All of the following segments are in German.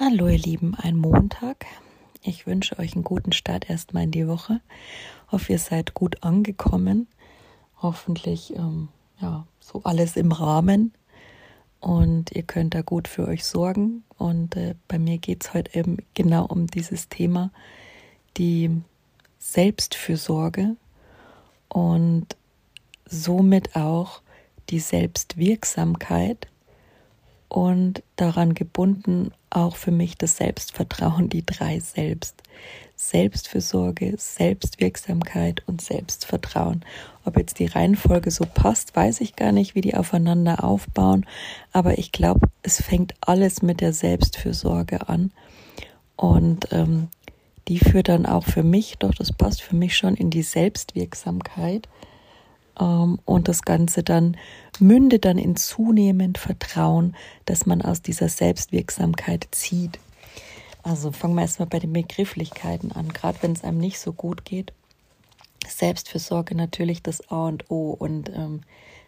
Hallo ihr Lieben, ein Montag. Ich wünsche euch einen guten Start erstmal in die Woche. Hoffe, ihr seid gut angekommen. Hoffentlich ähm, ja, so alles im Rahmen. Und ihr könnt da gut für euch sorgen. Und äh, bei mir geht es heute eben genau um dieses Thema, die Selbstfürsorge und somit auch die Selbstwirksamkeit und daran gebunden auch für mich das Selbstvertrauen, die drei Selbst. Selbstfürsorge, Selbstwirksamkeit und Selbstvertrauen. Ob jetzt die Reihenfolge so passt, weiß ich gar nicht, wie die aufeinander aufbauen, aber ich glaube, es fängt alles mit der Selbstfürsorge an und ähm, die führt dann auch für mich, doch das passt für mich schon in die Selbstwirksamkeit und das Ganze dann mündet dann in zunehmend Vertrauen, dass man aus dieser Selbstwirksamkeit zieht. Also fangen wir erstmal bei den Begrifflichkeiten an, gerade wenn es einem nicht so gut geht. Selbstfürsorge natürlich das A und O. Und ähm,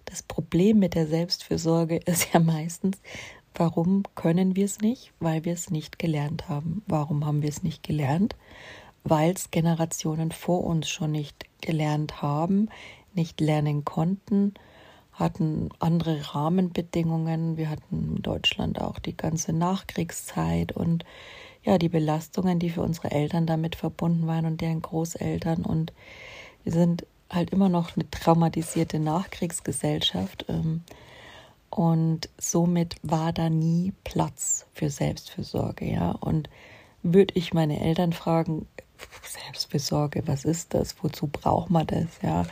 das Problem mit der Selbstfürsorge ist ja meistens, warum können wir es nicht? Weil wir es nicht gelernt haben. Warum haben wir es nicht gelernt? Weil es Generationen vor uns schon nicht gelernt haben, nicht lernen konnten, hatten andere Rahmenbedingungen. Wir hatten in Deutschland auch die ganze Nachkriegszeit und ja, die Belastungen, die für unsere Eltern damit verbunden waren und deren Großeltern. Und wir sind halt immer noch eine traumatisierte Nachkriegsgesellschaft. Ähm, und somit war da nie Platz für Selbstfürsorge, ja. Und würde ich meine Eltern fragen, Selbstfürsorge, was ist das? Wozu braucht man das? Ja,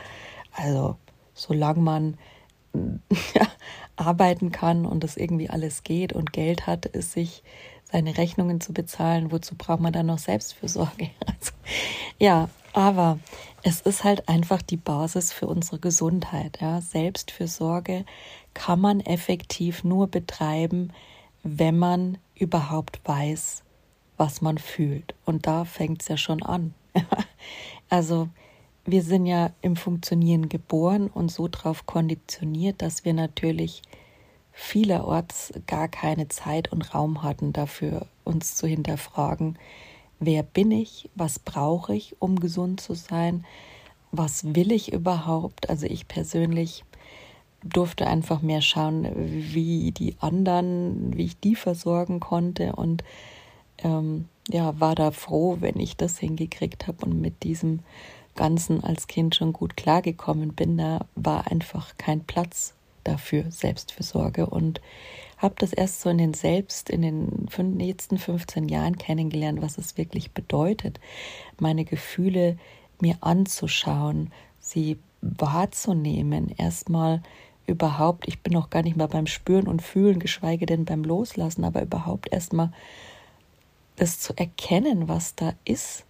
also, solange man ja, arbeiten kann und das irgendwie alles geht und Geld hat, ist sich seine Rechnungen zu bezahlen, wozu braucht man dann noch Selbstfürsorge? Also, ja, aber es ist halt einfach die Basis für unsere Gesundheit. Ja. Selbstfürsorge kann man effektiv nur betreiben, wenn man überhaupt weiß, was man fühlt. Und da fängt es ja schon an. also wir sind ja im Funktionieren geboren und so darauf konditioniert, dass wir natürlich vielerorts gar keine Zeit und Raum hatten dafür, uns zu hinterfragen, wer bin ich, was brauche ich, um gesund zu sein, was will ich überhaupt. Also ich persönlich durfte einfach mehr schauen, wie die anderen, wie ich die versorgen konnte und ähm, ja, war da froh, wenn ich das hingekriegt habe und mit diesem Ganzen als Kind schon gut klargekommen bin. Da war einfach kein Platz dafür, Selbstfürsorge. Und habe das erst so in den Selbst, in den letzten 15 Jahren kennengelernt, was es wirklich bedeutet, meine Gefühle mir anzuschauen, sie wahrzunehmen, erstmal überhaupt, ich bin noch gar nicht mal beim Spüren und Fühlen, geschweige denn beim Loslassen, aber überhaupt erstmal das zu erkennen, was da ist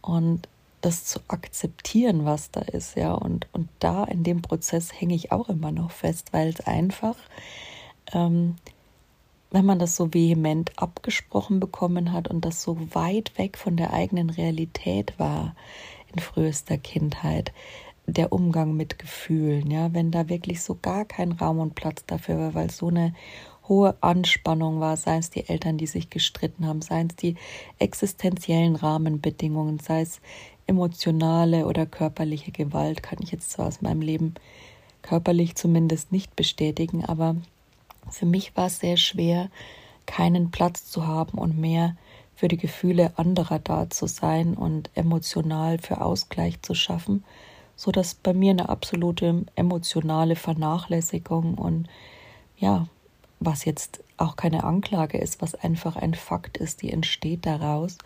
und das zu akzeptieren, was da ist, ja. Und, und da in dem Prozess hänge ich auch immer noch fest, weil es einfach, ähm, wenn man das so vehement abgesprochen bekommen hat und das so weit weg von der eigenen Realität war in frühester Kindheit, der Umgang mit Gefühlen, ja, wenn da wirklich so gar kein Raum und Platz dafür war, weil so eine hohe Anspannung war, seien es die Eltern, die sich gestritten haben, seien es die existenziellen Rahmenbedingungen, sei es emotionale oder körperliche Gewalt kann ich jetzt zwar aus meinem Leben körperlich zumindest nicht bestätigen, aber für mich war es sehr schwer, keinen Platz zu haben und mehr für die Gefühle anderer da zu sein und emotional für Ausgleich zu schaffen, so dass bei mir eine absolute emotionale Vernachlässigung und ja, was jetzt auch keine Anklage ist, was einfach ein Fakt ist, die entsteht daraus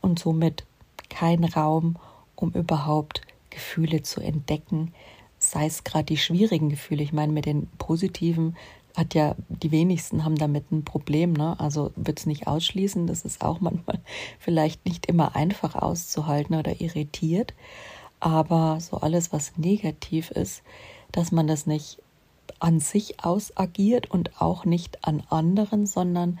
und somit kein Raum, um überhaupt Gefühle zu entdecken, sei es gerade die schwierigen Gefühle. Ich meine, mit den positiven hat ja die wenigsten haben damit ein Problem, ne? Also wird es nicht ausschließen, das ist auch manchmal vielleicht nicht immer einfach auszuhalten oder irritiert, aber so alles, was negativ ist, dass man das nicht an sich ausagiert und auch nicht an anderen, sondern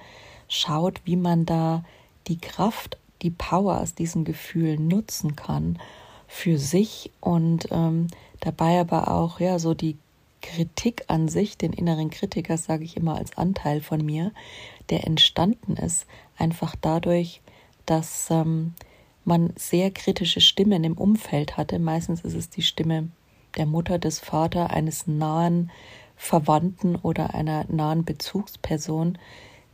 schaut, wie man da die Kraft die Power aus diesen Gefühlen nutzen kann für sich und ähm, dabei aber auch ja so die Kritik an sich, den inneren Kritiker sage ich immer als Anteil von mir, der entstanden ist, einfach dadurch, dass ähm, man sehr kritische Stimmen im Umfeld hatte. Meistens ist es die Stimme der Mutter, des Vaters, eines nahen Verwandten oder einer nahen Bezugsperson,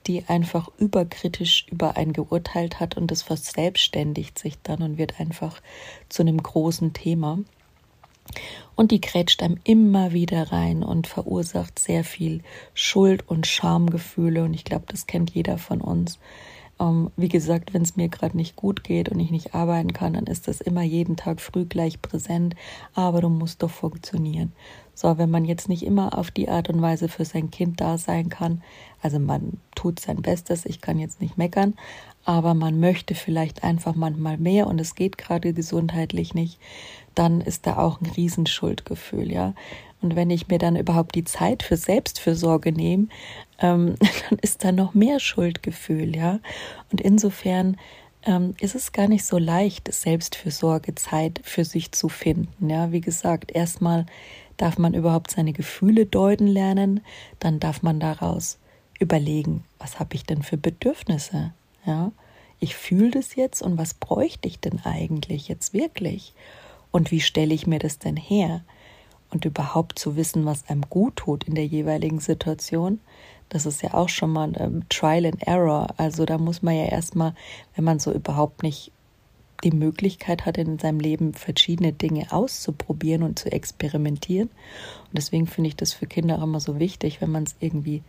die einfach überkritisch über einen geurteilt hat und das verselbstständigt sich dann und wird einfach zu einem großen Thema. Und die grätscht einem immer wieder rein und verursacht sehr viel Schuld- und Schamgefühle. Und ich glaube, das kennt jeder von uns. Ähm, wie gesagt, wenn es mir gerade nicht gut geht und ich nicht arbeiten kann, dann ist das immer jeden Tag früh gleich präsent. Aber du musst doch funktionieren. So, wenn man jetzt nicht immer auf die Art und Weise für sein Kind da sein kann, also man tut sein Bestes, ich kann jetzt nicht meckern, aber man möchte vielleicht einfach manchmal mehr und es geht gerade gesundheitlich nicht, dann ist da auch ein Riesenschuldgefühl, ja. Und wenn ich mir dann überhaupt die Zeit für Selbstfürsorge nehme, ähm, dann ist da noch mehr Schuldgefühl, ja. Und insofern ähm, ist es gar nicht so leicht, Selbstfürsorge Zeit für sich zu finden, ja. Wie gesagt, erstmal darf man überhaupt seine Gefühle deuten lernen, dann darf man daraus überlegen, was habe ich denn für Bedürfnisse? Ja, ich fühle das jetzt und was bräuchte ich denn eigentlich jetzt wirklich? Und wie stelle ich mir das denn her? Und überhaupt zu wissen, was einem gut tut in der jeweiligen Situation, das ist ja auch schon mal ein Trial and Error. Also da muss man ja erstmal, wenn man so überhaupt nicht die Möglichkeit hat, in seinem Leben verschiedene Dinge auszuprobieren und zu experimentieren. Und deswegen finde ich das für Kinder immer so wichtig, wenn man es irgendwie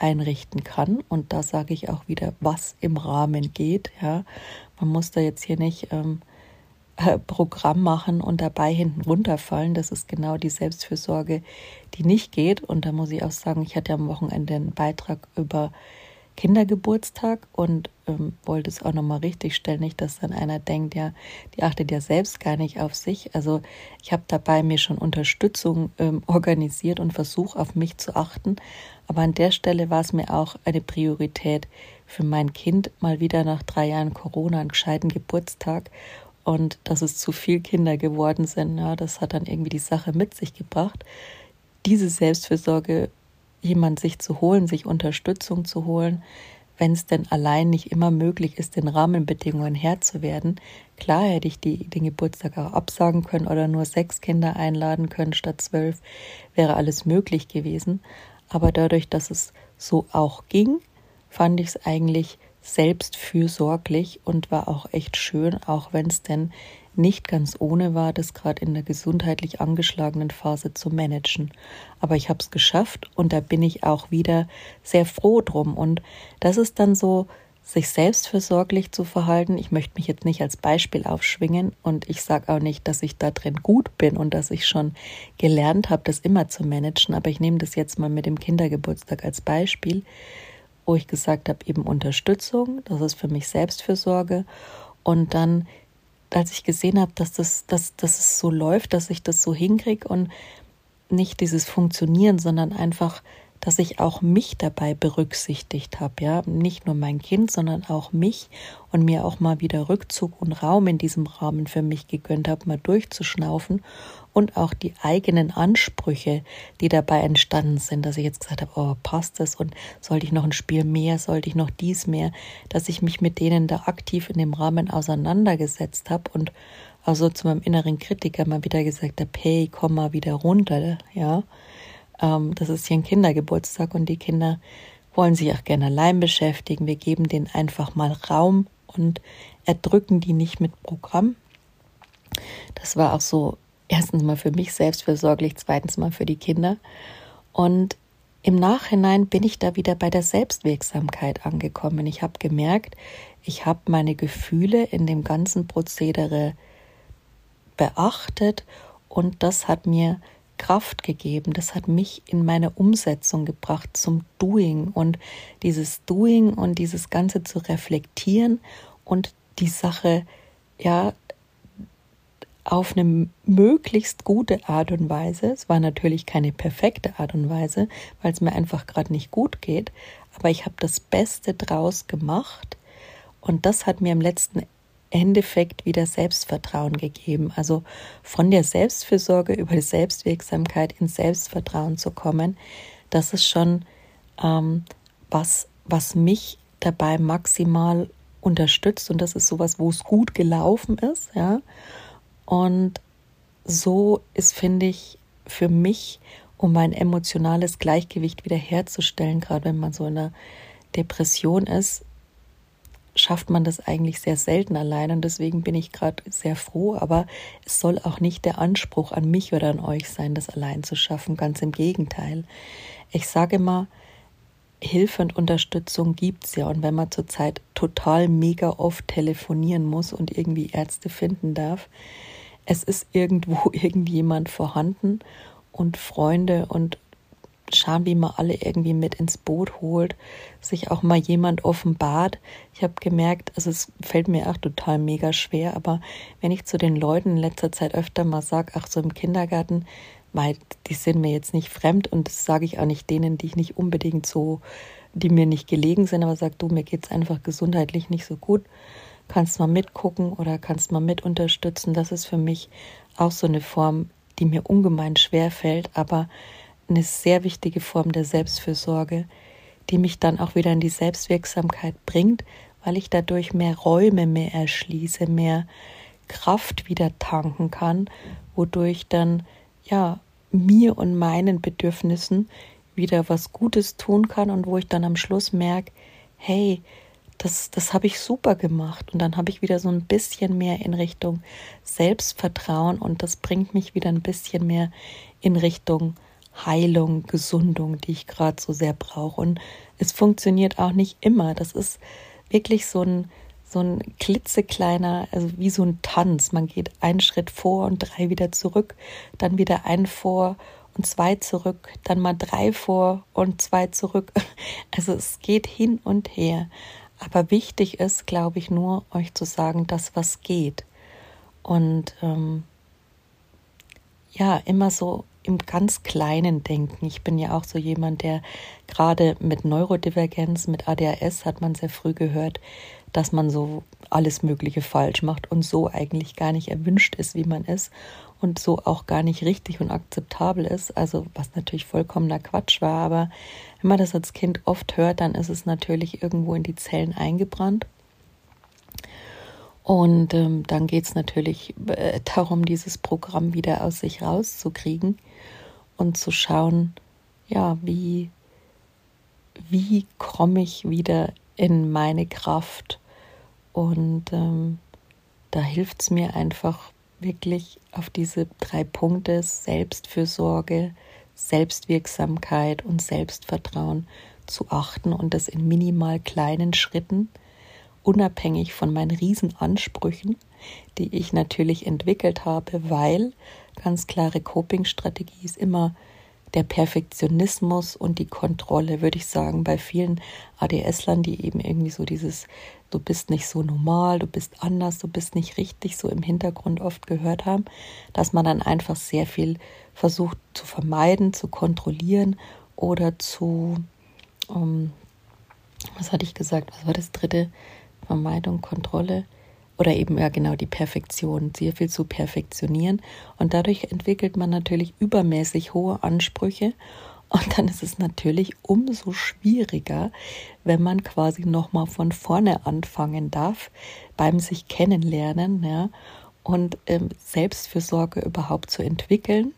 einrichten kann. Und da sage ich auch wieder, was im Rahmen geht. Ja, man muss da jetzt hier nicht ähm, äh, Programm machen und dabei hinten runterfallen. Das ist genau die Selbstfürsorge, die nicht geht. Und da muss ich auch sagen, ich hatte am Wochenende einen Beitrag über Kindergeburtstag und ähm, wollte es auch nochmal richtig stellen, nicht, dass dann einer denkt, ja, die achtet ja selbst gar nicht auf sich. Also ich habe dabei mir schon Unterstützung ähm, organisiert und versuche auf mich zu achten. Aber an der Stelle war es mir auch eine Priorität für mein Kind, mal wieder nach drei Jahren Corona einen gescheiten Geburtstag. Und dass es zu viel Kinder geworden sind, ja, das hat dann irgendwie die Sache mit sich gebracht. Diese Selbstfürsorge jemand sich zu holen, sich Unterstützung zu holen, wenn es denn allein nicht immer möglich ist, den Rahmenbedingungen Herr zu werden. Klar hätte ich die, den Geburtstag auch absagen können oder nur sechs Kinder einladen können statt zwölf, wäre alles möglich gewesen. Aber dadurch, dass es so auch ging, fand ich es eigentlich selbst fürsorglich und war auch echt schön, auch wenn es denn nicht ganz ohne war, das gerade in der gesundheitlich angeschlagenen Phase zu managen. Aber ich habe es geschafft und da bin ich auch wieder sehr froh drum. Und das ist dann so, sich selbstversorglich zu verhalten. Ich möchte mich jetzt nicht als Beispiel aufschwingen und ich sage auch nicht, dass ich da drin gut bin und dass ich schon gelernt habe, das immer zu managen. Aber ich nehme das jetzt mal mit dem Kindergeburtstag als Beispiel, wo ich gesagt habe, eben Unterstützung, das ist für mich Selbstfürsorge und dann als ich gesehen habe, dass das, dass, dass es so läuft, dass ich das so hinkriege und nicht dieses Funktionieren, sondern einfach, dass ich auch mich dabei berücksichtigt habe, ja, nicht nur mein Kind, sondern auch mich und mir auch mal wieder Rückzug und Raum in diesem Rahmen für mich gegönnt habe, mal durchzuschnaufen und auch die eigenen Ansprüche, die dabei entstanden sind, dass ich jetzt gesagt habe, oh, passt das und sollte ich noch ein Spiel mehr, sollte ich noch dies mehr, dass ich mich mit denen da aktiv in dem Rahmen auseinandergesetzt habe und also zu meinem inneren Kritiker mal wieder gesagt habe, hey, komm mal wieder runter, ja. Ähm, das ist hier ein Kindergeburtstag und die Kinder wollen sich auch gerne allein beschäftigen. Wir geben denen einfach mal Raum und erdrücken die nicht mit Programm. Das war auch so erstens mal für mich selbstversorglich, zweitens mal für die Kinder. Und im Nachhinein bin ich da wieder bei der Selbstwirksamkeit angekommen. Ich habe gemerkt, ich habe meine Gefühle in dem ganzen Prozedere beachtet und das hat mir Kraft gegeben, das hat mich in meine Umsetzung gebracht zum Doing und dieses Doing und dieses Ganze zu reflektieren und die Sache ja auf eine möglichst gute Art und Weise. Es war natürlich keine perfekte Art und Weise, weil es mir einfach gerade nicht gut geht, aber ich habe das Beste draus gemacht und das hat mir im letzten Endeffekt wieder Selbstvertrauen gegeben. Also von der Selbstfürsorge über die Selbstwirksamkeit ins Selbstvertrauen zu kommen, das ist schon ähm, was, was mich dabei maximal unterstützt und das ist sowas, wo es gut gelaufen ist, ja. Und so ist, finde ich, für mich, um mein emotionales Gleichgewicht wiederherzustellen, gerade wenn man so in einer Depression ist, schafft man das eigentlich sehr selten allein. Und deswegen bin ich gerade sehr froh, aber es soll auch nicht der Anspruch an mich oder an euch sein, das allein zu schaffen, ganz im Gegenteil. Ich sage immer, Hilfe und Unterstützung gibt es ja. Und wenn man zurzeit total mega oft telefonieren muss und irgendwie Ärzte finden darf, es ist irgendwo irgendjemand vorhanden und Freunde und schauen, wie man alle irgendwie mit ins Boot holt, sich auch mal jemand offenbart. Ich habe gemerkt, also es fällt mir auch total mega schwer, aber wenn ich zu den Leuten in letzter Zeit öfter mal sage, ach so im Kindergarten, weil die sind mir jetzt nicht fremd und das sage ich auch nicht denen, die ich nicht unbedingt so, die mir nicht gelegen sind, aber sag du, mir geht es einfach gesundheitlich nicht so gut. Kannst mal mitgucken oder kannst mal mit unterstützen. Das ist für mich auch so eine Form, die mir ungemein schwer fällt, aber eine sehr wichtige Form der Selbstfürsorge, die mich dann auch wieder in die Selbstwirksamkeit bringt, weil ich dadurch mehr Räume mehr erschließe, mehr Kraft wieder tanken kann, wodurch dann ja mir und meinen Bedürfnissen wieder was Gutes tun kann und wo ich dann am Schluss merke, hey, das, das habe ich super gemacht. Und dann habe ich wieder so ein bisschen mehr in Richtung Selbstvertrauen und das bringt mich wieder ein bisschen mehr in Richtung Heilung, Gesundung, die ich gerade so sehr brauche. Und es funktioniert auch nicht immer. Das ist wirklich so ein, so ein klitzekleiner, also wie so ein Tanz. Man geht einen Schritt vor und drei wieder zurück, dann wieder einen vor und zwei zurück, dann mal drei vor und zwei zurück. Also es geht hin und her. Aber wichtig ist, glaube ich, nur euch zu sagen, dass was geht. Und ähm, ja, immer so im ganz kleinen Denken. Ich bin ja auch so jemand, der gerade mit Neurodivergenz, mit ADHS hat man sehr früh gehört, dass man so alles Mögliche falsch macht und so eigentlich gar nicht erwünscht ist, wie man ist und so auch gar nicht richtig und akzeptabel ist. Also was natürlich vollkommener Quatsch war, aber wenn man das als Kind oft hört, dann ist es natürlich irgendwo in die Zellen eingebrannt. Und ähm, dann geht es natürlich äh, darum, dieses Programm wieder aus sich rauszukriegen und zu schauen, ja, wie, wie komme ich wieder in meine Kraft. Und ähm, da hilft es mir einfach wirklich auf diese drei Punkte Selbstfürsorge, Selbstwirksamkeit und Selbstvertrauen zu achten und das in minimal kleinen Schritten, unabhängig von meinen Riesenansprüchen, die ich natürlich entwickelt habe, weil ganz klare Coping-Strategie ist immer der Perfektionismus und die Kontrolle, würde ich sagen, bei vielen ADS-Lern, die eben irgendwie so dieses, du bist nicht so normal, du bist anders, du bist nicht richtig, so im Hintergrund oft gehört haben, dass man dann einfach sehr viel versucht zu vermeiden, zu kontrollieren oder zu, um, ähm, was hatte ich gesagt, was war das dritte? Vermeidung, Kontrolle oder eben ja genau die Perfektion, sehr viel zu perfektionieren. Und dadurch entwickelt man natürlich übermäßig hohe Ansprüche. Und dann ist es natürlich umso schwieriger, wenn man quasi nochmal von vorne anfangen darf beim sich kennenlernen ja, und ähm, Selbstfürsorge überhaupt zu entwickeln,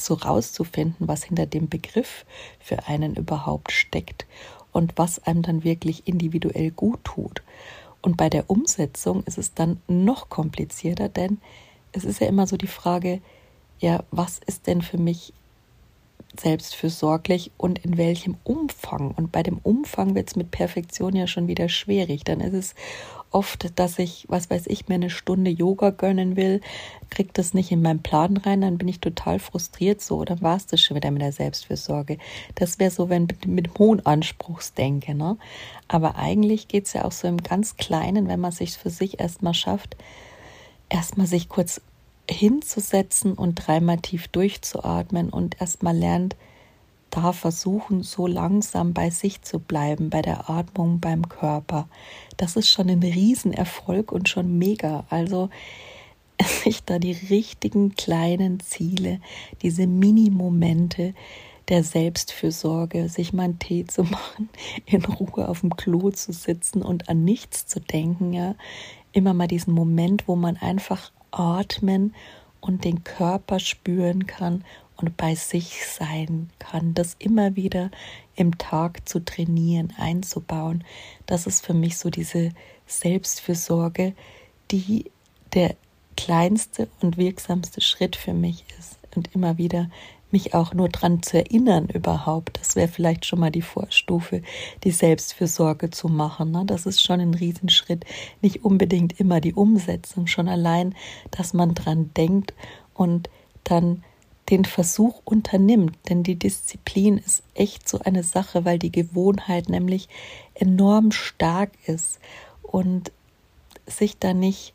so rauszufinden, was hinter dem Begriff für einen überhaupt steckt und was einem dann wirklich individuell gut tut. Und bei der Umsetzung ist es dann noch komplizierter, denn es ist ja immer so die Frage, ja, was ist denn für mich selbstfürsorglich und in welchem Umfang? Und bei dem Umfang wird es mit Perfektion ja schon wieder schwierig. Dann ist es oft, dass ich, was weiß ich, mir eine Stunde Yoga gönnen will, kriege das nicht in meinen Plan rein, dann bin ich total frustriert so, dann war es das schon wieder mit der Selbstfürsorge. Das wäre so, wenn mit, mit hohen Anspruchsdenke, ne? Aber eigentlich geht es ja auch so im ganz Kleinen, wenn man sich für sich erstmal schafft, erstmal sich kurz hinzusetzen und dreimal tief durchzuatmen und erstmal lernt, da versuchen, so langsam bei sich zu bleiben, bei der Atmung, beim Körper. Das ist schon ein Riesenerfolg und schon mega. Also sich da die richtigen kleinen Ziele, diese Mini-Momente der Selbstfürsorge, sich mal einen Tee zu machen, in Ruhe auf dem Klo zu sitzen und an nichts zu denken, ja. Immer mal diesen Moment, wo man einfach atmen und den Körper spüren kann und bei sich sein kann, das immer wieder im Tag zu trainieren, einzubauen. Das ist für mich so diese Selbstfürsorge, die der kleinste und wirksamste Schritt für mich ist. Und immer wieder mich auch nur daran zu erinnern überhaupt. Das wäre vielleicht schon mal die Vorstufe, die Selbstfürsorge zu machen. Ne? Das ist schon ein Riesenschritt. Nicht unbedingt immer die Umsetzung, schon allein, dass man dran denkt und dann den Versuch unternimmt. Denn die Disziplin ist echt so eine Sache, weil die Gewohnheit nämlich enorm stark ist und sich da nicht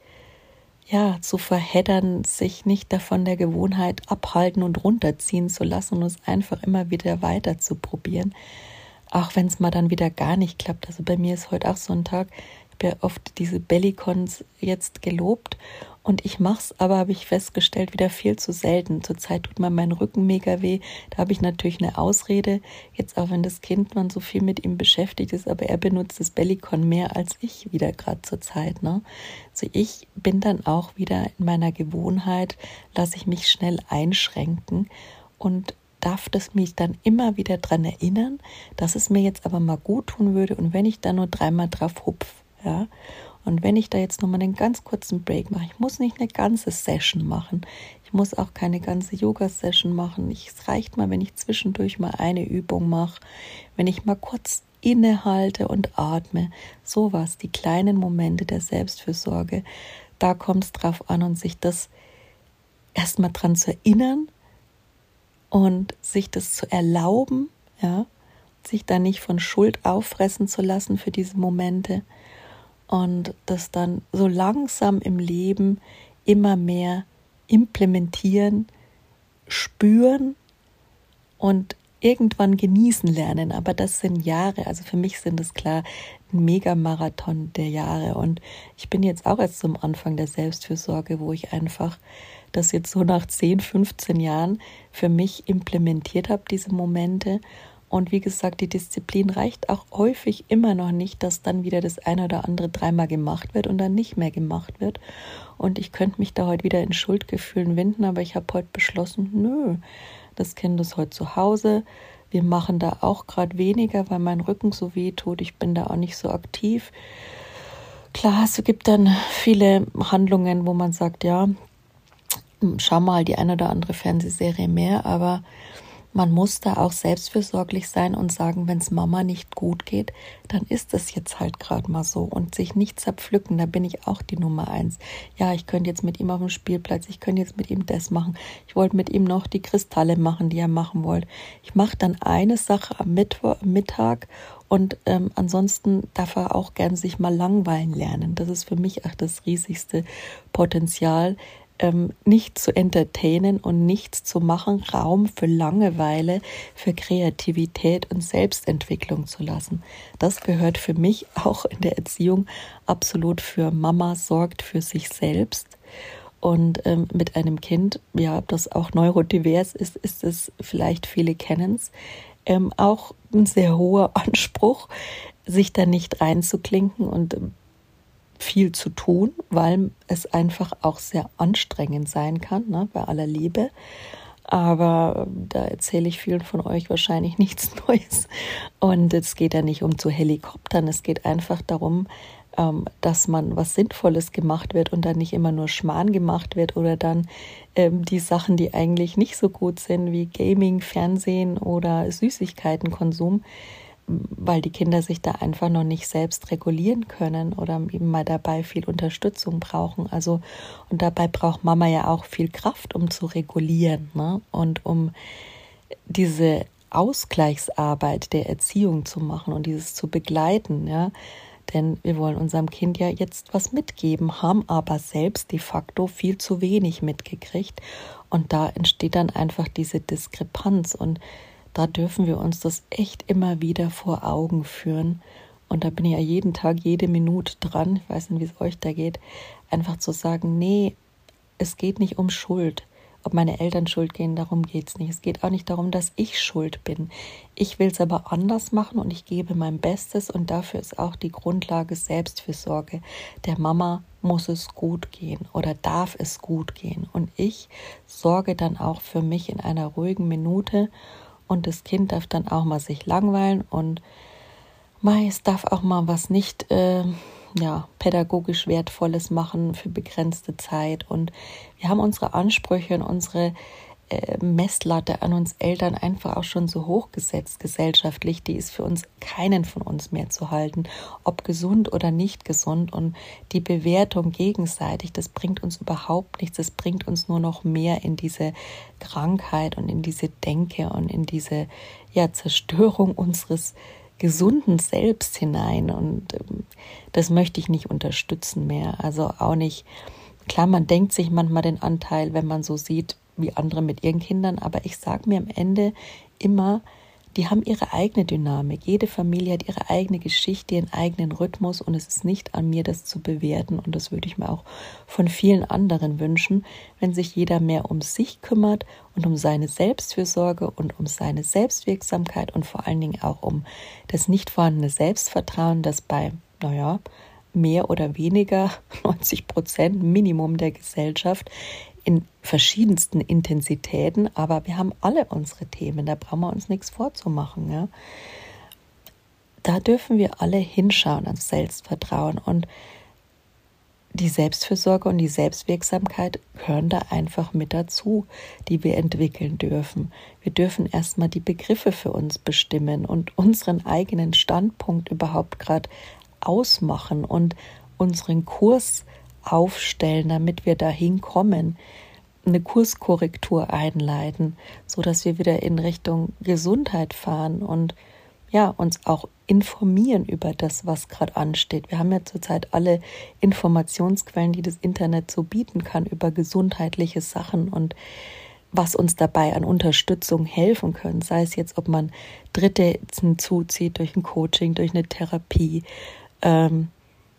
ja, zu verheddern, sich nicht davon der Gewohnheit abhalten und runterziehen zu lassen und es einfach immer wieder weiter zu probieren. Auch wenn es mal dann wieder gar nicht klappt. Also bei mir ist heute auch so ein Tag, habe ja oft diese Bellycons jetzt gelobt und ich mache es aber, habe ich festgestellt, wieder viel zu selten. Zurzeit tut mir mein Rücken mega weh. Da habe ich natürlich eine Ausrede. Jetzt auch wenn das Kind man so viel mit ihm beschäftigt ist, aber er benutzt das Bellycon mehr als ich wieder gerade zur Zeit. Ne? Also ich bin dann auch wieder in meiner Gewohnheit, lasse ich mich schnell einschränken und darf das mich dann immer wieder daran erinnern, dass es mir jetzt aber mal gut tun würde und wenn ich da nur dreimal drauf hupf, ja, und wenn ich da jetzt nochmal einen ganz kurzen Break mache, ich muss nicht eine ganze Session machen. Ich muss auch keine ganze Yoga-Session machen. es reicht mal, wenn ich zwischendurch mal eine Übung mache, wenn ich mal kurz innehalte und atme. Sowas, die kleinen Momente der Selbstfürsorge. Da kommt es drauf an und sich das erstmal dran zu erinnern und sich das zu erlauben, ja, sich da nicht von Schuld auffressen zu lassen für diese Momente und das dann so langsam im Leben immer mehr implementieren, spüren und irgendwann genießen lernen. Aber das sind Jahre. Also für mich sind es klar ein Megamarathon der Jahre. Und ich bin jetzt auch erst zum Anfang der Selbstfürsorge, wo ich einfach das jetzt so nach 10, 15 Jahren für mich implementiert habe, diese Momente und wie gesagt, die Disziplin reicht auch häufig immer noch nicht, dass dann wieder das eine oder andere dreimal gemacht wird und dann nicht mehr gemacht wird. Und ich könnte mich da heute wieder in Schuldgefühlen winden, aber ich habe heute beschlossen, nö, das Kind ist heute zu Hause. Wir machen da auch gerade weniger, weil mein Rücken so weh tut. Ich bin da auch nicht so aktiv. Klar, es gibt dann viele Handlungen, wo man sagt, ja, schau mal die eine oder andere Fernsehserie mehr, aber man muss da auch selbstfürsorglich sein und sagen, wenn es Mama nicht gut geht, dann ist es jetzt halt gerade mal so und sich nicht zerpflücken, da bin ich auch die Nummer eins. Ja, ich könnte jetzt mit ihm auf dem Spielplatz, ich könnte jetzt mit ihm das machen. Ich wollte mit ihm noch die Kristalle machen, die er machen wollte. Ich mache dann eine Sache am Mittag und ähm, ansonsten darf er auch gern sich mal langweilen lernen. Das ist für mich auch das riesigste Potenzial, ähm, nicht zu entertainen und nichts zu machen, Raum für Langeweile, für Kreativität und Selbstentwicklung zu lassen. Das gehört für mich auch in der Erziehung absolut für Mama sorgt für sich selbst. Und ähm, mit einem Kind, ja, das auch neurodivers ist, ist es vielleicht viele kennen es, ähm, auch ein sehr hoher Anspruch, sich da nicht reinzuklinken und viel zu tun, weil es einfach auch sehr anstrengend sein kann, ne, bei aller Liebe. Aber da erzähle ich vielen von euch wahrscheinlich nichts Neues. Und es geht ja nicht um zu Helikoptern, es geht einfach darum, ähm, dass man was Sinnvolles gemacht wird und dann nicht immer nur Schmarrn gemacht wird oder dann ähm, die Sachen, die eigentlich nicht so gut sind, wie Gaming, Fernsehen oder Süßigkeitenkonsum, weil die Kinder sich da einfach noch nicht selbst regulieren können oder eben mal dabei viel Unterstützung brauchen. Also und dabei braucht Mama ja auch viel Kraft, um zu regulieren ne? und um diese Ausgleichsarbeit der Erziehung zu machen und dieses zu begleiten, ja. Denn wir wollen unserem Kind ja jetzt was mitgeben, haben aber selbst de facto viel zu wenig mitgekriegt. Und da entsteht dann einfach diese Diskrepanz. Und da dürfen wir uns das echt immer wieder vor Augen führen. Und da bin ich ja jeden Tag, jede Minute dran, ich weiß nicht, wie es euch da geht, einfach zu sagen, nee, es geht nicht um Schuld ob meine Eltern schuld gehen, darum geht es nicht. Es geht auch nicht darum, dass ich schuld bin. Ich will es aber anders machen und ich gebe mein Bestes und dafür ist auch die Grundlage Selbstfürsorge. Der Mama muss es gut gehen oder darf es gut gehen. Und ich sorge dann auch für mich in einer ruhigen Minute und das Kind darf dann auch mal sich langweilen und es darf auch mal was nicht äh, ja, pädagogisch Wertvolles machen für begrenzte Zeit. Und wir haben unsere Ansprüche und unsere Messlatte an uns Eltern einfach auch schon so hoch gesetzt gesellschaftlich. Die ist für uns keinen von uns mehr zu halten, ob gesund oder nicht gesund. Und die Bewertung gegenseitig, das bringt uns überhaupt nichts. Das bringt uns nur noch mehr in diese Krankheit und in diese Denke und in diese ja, Zerstörung unseres gesunden Selbst hinein. Und ähm, das möchte ich nicht unterstützen mehr. Also auch nicht, klar, man denkt sich manchmal den Anteil, wenn man so sieht, wie andere mit ihren Kindern, aber ich sage mir am Ende immer, die haben ihre eigene Dynamik. Jede Familie hat ihre eigene Geschichte, ihren eigenen Rhythmus und es ist nicht an mir, das zu bewerten. Und das würde ich mir auch von vielen anderen wünschen, wenn sich jeder mehr um sich kümmert und um seine Selbstfürsorge und um seine Selbstwirksamkeit und vor allen Dingen auch um das nicht vorhandene Selbstvertrauen, das bei, naja, mehr oder weniger 90 Prozent Minimum der Gesellschaft in verschiedensten Intensitäten, aber wir haben alle unsere Themen, da brauchen wir uns nichts vorzumachen. Ja? Da dürfen wir alle hinschauen ans Selbstvertrauen und die Selbstfürsorge und die Selbstwirksamkeit gehören da einfach mit dazu, die wir entwickeln dürfen. Wir dürfen erstmal die Begriffe für uns bestimmen und unseren eigenen Standpunkt überhaupt gerade ausmachen und unseren Kurs aufstellen, damit wir dahin kommen, eine Kurskorrektur einleiten, so dass wir wieder in Richtung Gesundheit fahren und ja, uns auch informieren über das, was gerade ansteht. Wir haben ja zurzeit alle Informationsquellen, die das Internet so bieten kann über gesundheitliche Sachen und was uns dabei an Unterstützung helfen können, sei es jetzt, ob man Dritte hinzuzieht durch ein Coaching, durch eine Therapie, ähm,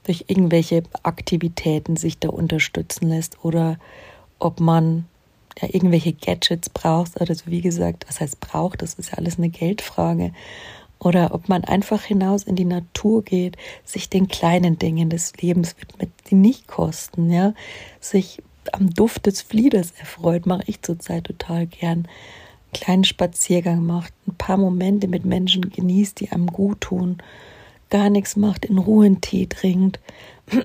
durch irgendwelche Aktivitäten sich da unterstützen lässt oder ob man ja irgendwelche Gadgets braucht oder so wie gesagt, was heißt braucht, das ist ja alles eine Geldfrage. Oder ob man einfach hinaus in die Natur geht, sich den kleinen Dingen des Lebens widmet, die nicht kosten, ja, sich am Duft des Flieders erfreut, mache ich zurzeit total gern. Einen kleinen Spaziergang macht, ein paar Momente mit Menschen genießt, die einem gut tun gar nichts macht, in Ruhe einen Tee trinkt.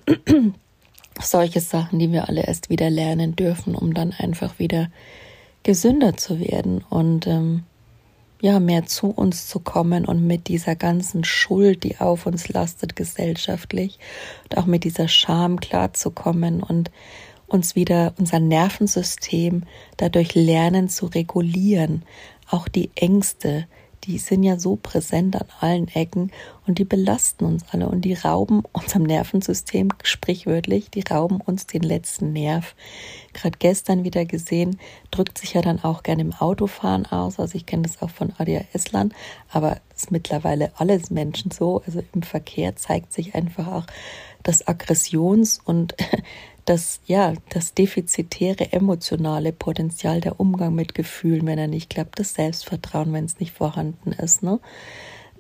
Solche Sachen, die wir alle erst wieder lernen dürfen, um dann einfach wieder gesünder zu werden und ähm, ja, mehr zu uns zu kommen und mit dieser ganzen Schuld, die auf uns lastet gesellschaftlich und auch mit dieser Scham klarzukommen und uns wieder unser Nervensystem dadurch lernen zu regulieren, auch die Ängste, die sind ja so präsent an allen Ecken und die belasten uns alle und die rauben unserem Nervensystem, sprichwörtlich, die rauben uns den letzten Nerv. Gerade gestern wieder gesehen, drückt sich ja dann auch gerne im Autofahren aus. Also ich kenne das auch von ADHS-Lern, aber das ist mittlerweile alles Menschen so. Also im Verkehr zeigt sich einfach auch das Aggressions- und das, ja, das defizitäre emotionale Potenzial, der Umgang mit Gefühlen, wenn er nicht klappt, das Selbstvertrauen, wenn es nicht vorhanden ist, ne?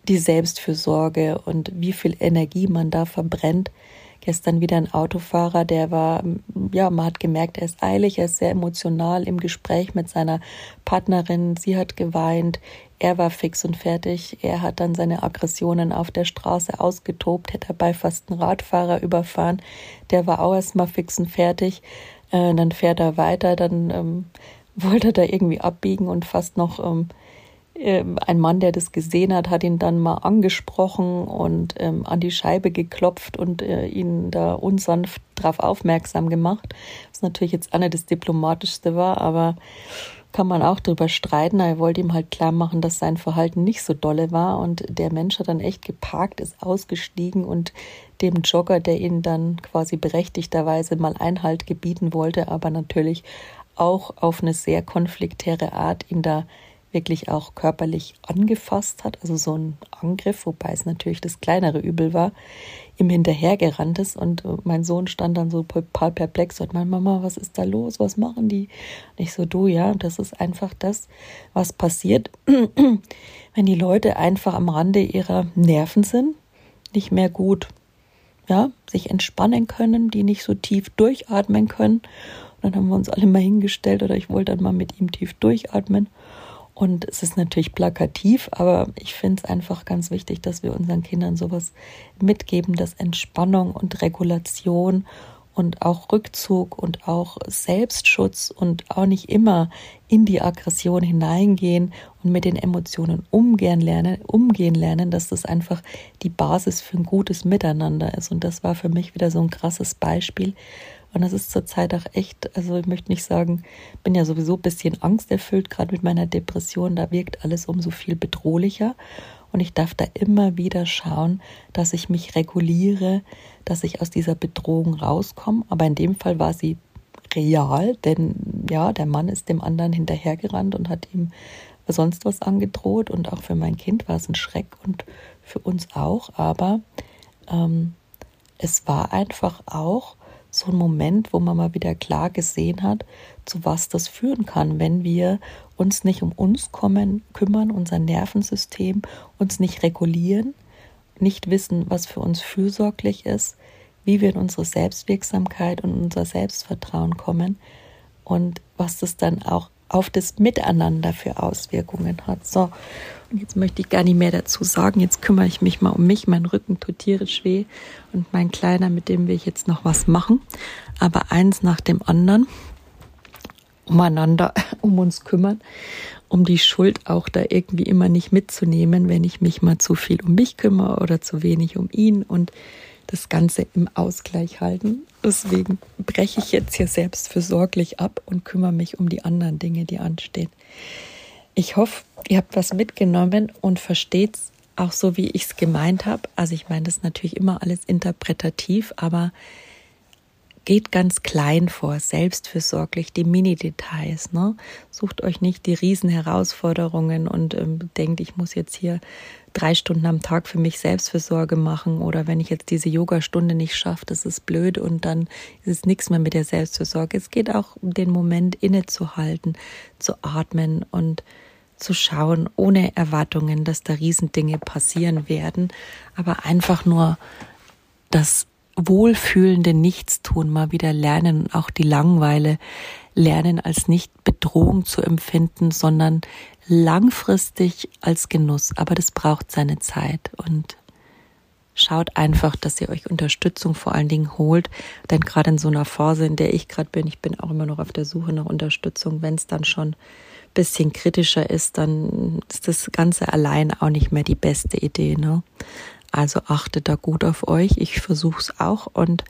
Die Selbstfürsorge und wie viel Energie man da verbrennt. Gestern wieder ein Autofahrer, der war, ja, man hat gemerkt, er ist eilig, er ist sehr emotional im Gespräch mit seiner Partnerin. Sie hat geweint, er war fix und fertig. Er hat dann seine Aggressionen auf der Straße ausgetobt, hätte dabei fast einen Radfahrer überfahren. Der war auch erstmal fix und fertig. Äh, dann fährt er weiter, dann ähm, wollte er da irgendwie abbiegen und fast noch ähm, äh, ein Mann, der das gesehen hat, hat ihn dann mal angesprochen und ähm, an die Scheibe geklopft und äh, ihn da unsanft darauf aufmerksam gemacht. Was natürlich jetzt auch nicht das Diplomatischste war, aber kann man auch drüber streiten. Er wollte ihm halt klar machen, dass sein Verhalten nicht so dolle war. Und der Mensch hat dann echt geparkt, ist ausgestiegen und dem Jogger, der ihn dann quasi berechtigterweise mal Einhalt gebieten wollte, aber natürlich auch auf eine sehr konfliktäre Art ihn da wirklich auch körperlich angefasst hat, also so ein Angriff, wobei es natürlich das kleinere Übel war, ihm hinterhergerannt ist und mein Sohn stand dann so total perplex und meine Mama, was ist da los, was machen die? Und ich so, du, ja, das ist einfach das, was passiert, wenn die Leute einfach am Rande ihrer Nerven sind, nicht mehr gut, ja, sich entspannen können, die nicht so tief durchatmen können. Und dann haben wir uns alle mal hingestellt oder ich wollte dann mal mit ihm tief durchatmen. Und es ist natürlich plakativ, aber ich finde es einfach ganz wichtig, dass wir unseren Kindern sowas mitgeben, dass Entspannung und Regulation und auch Rückzug und auch Selbstschutz und auch nicht immer in die Aggression hineingehen und mit den Emotionen umgehen lernen, umgehen lernen, dass das einfach die Basis für ein gutes Miteinander ist. Und das war für mich wieder so ein krasses Beispiel. Und das ist zurzeit auch echt, also ich möchte nicht sagen, bin ja sowieso ein bisschen angsterfüllt, gerade mit meiner Depression, da wirkt alles umso viel bedrohlicher. Und ich darf da immer wieder schauen, dass ich mich reguliere, dass ich aus dieser Bedrohung rauskomme. Aber in dem Fall war sie real, denn ja, der Mann ist dem anderen hinterhergerannt und hat ihm sonst was angedroht. Und auch für mein Kind war es ein Schreck und für uns auch. Aber ähm, es war einfach auch so ein Moment, wo man mal wieder klar gesehen hat, zu was das führen kann, wenn wir uns nicht um uns kommen, kümmern, unser Nervensystem, uns nicht regulieren, nicht wissen, was für uns fürsorglich ist, wie wir in unsere Selbstwirksamkeit und unser Selbstvertrauen kommen und was das dann auch auf das Miteinander für Auswirkungen hat. So, und jetzt möchte ich gar nicht mehr dazu sagen. Jetzt kümmere ich mich mal um mich. Mein Rücken tut tierisch weh und mein Kleiner, mit dem will ich jetzt noch was machen. Aber eins nach dem anderen umeinander, um uns kümmern, um die Schuld auch da irgendwie immer nicht mitzunehmen, wenn ich mich mal zu viel um mich kümmere oder zu wenig um ihn und das Ganze im Ausgleich halten. Deswegen breche ich jetzt hier selbstfürsorglich ab und kümmere mich um die anderen Dinge, die anstehen. Ich hoffe, ihr habt was mitgenommen und versteht es auch so, wie ich es gemeint habe. Also ich meine, das ist natürlich immer alles interpretativ, aber geht ganz klein vor, selbstfürsorglich, die Mini-Details. Ne? Sucht euch nicht die Riesenherausforderungen und ähm, denkt, ich muss jetzt hier drei Stunden am Tag für mich Selbstfürsorge machen oder wenn ich jetzt diese Yoga-Stunde nicht schaffe, das ist blöd und dann ist es nichts mehr mit der Selbstfürsorge. Es geht auch um den Moment innezuhalten, zu atmen und zu schauen, ohne Erwartungen, dass da Riesendinge passieren werden, aber einfach nur das wohlfühlende Nichtstun mal wieder lernen und auch die Langweile lernen als nicht Bedrohung zu empfinden, sondern langfristig als Genuss. Aber das braucht seine Zeit und schaut einfach, dass ihr euch Unterstützung vor allen Dingen holt. Denn gerade in so einer Phase, in der ich gerade bin, ich bin auch immer noch auf der Suche nach Unterstützung, wenn es dann schon ein bisschen kritischer ist, dann ist das Ganze allein auch nicht mehr die beste Idee. Ne? Also achtet da gut auf euch. Ich versuche es auch und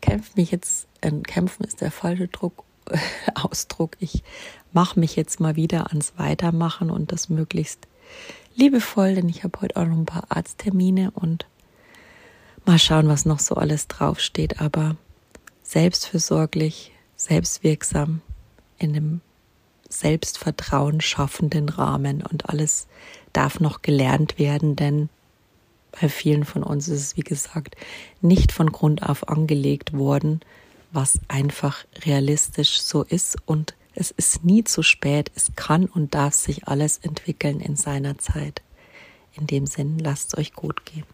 kämpfe mich jetzt, äh, kämpfen ist der falsche Druck, Ausdruck. Ich mache mich jetzt mal wieder ans Weitermachen und das möglichst liebevoll, denn ich habe heute auch noch ein paar Arzttermine und mal schauen, was noch so alles draufsteht. Aber selbstfürsorglich, selbstwirksam in einem Selbstvertrauen schaffenden Rahmen und alles darf noch gelernt werden, denn bei vielen von uns ist es, wie gesagt, nicht von Grund auf angelegt worden, was einfach realistisch so ist und es ist nie zu spät. Es kann und darf sich alles entwickeln in seiner Zeit. In dem Sinn, lasst es euch gut gehen.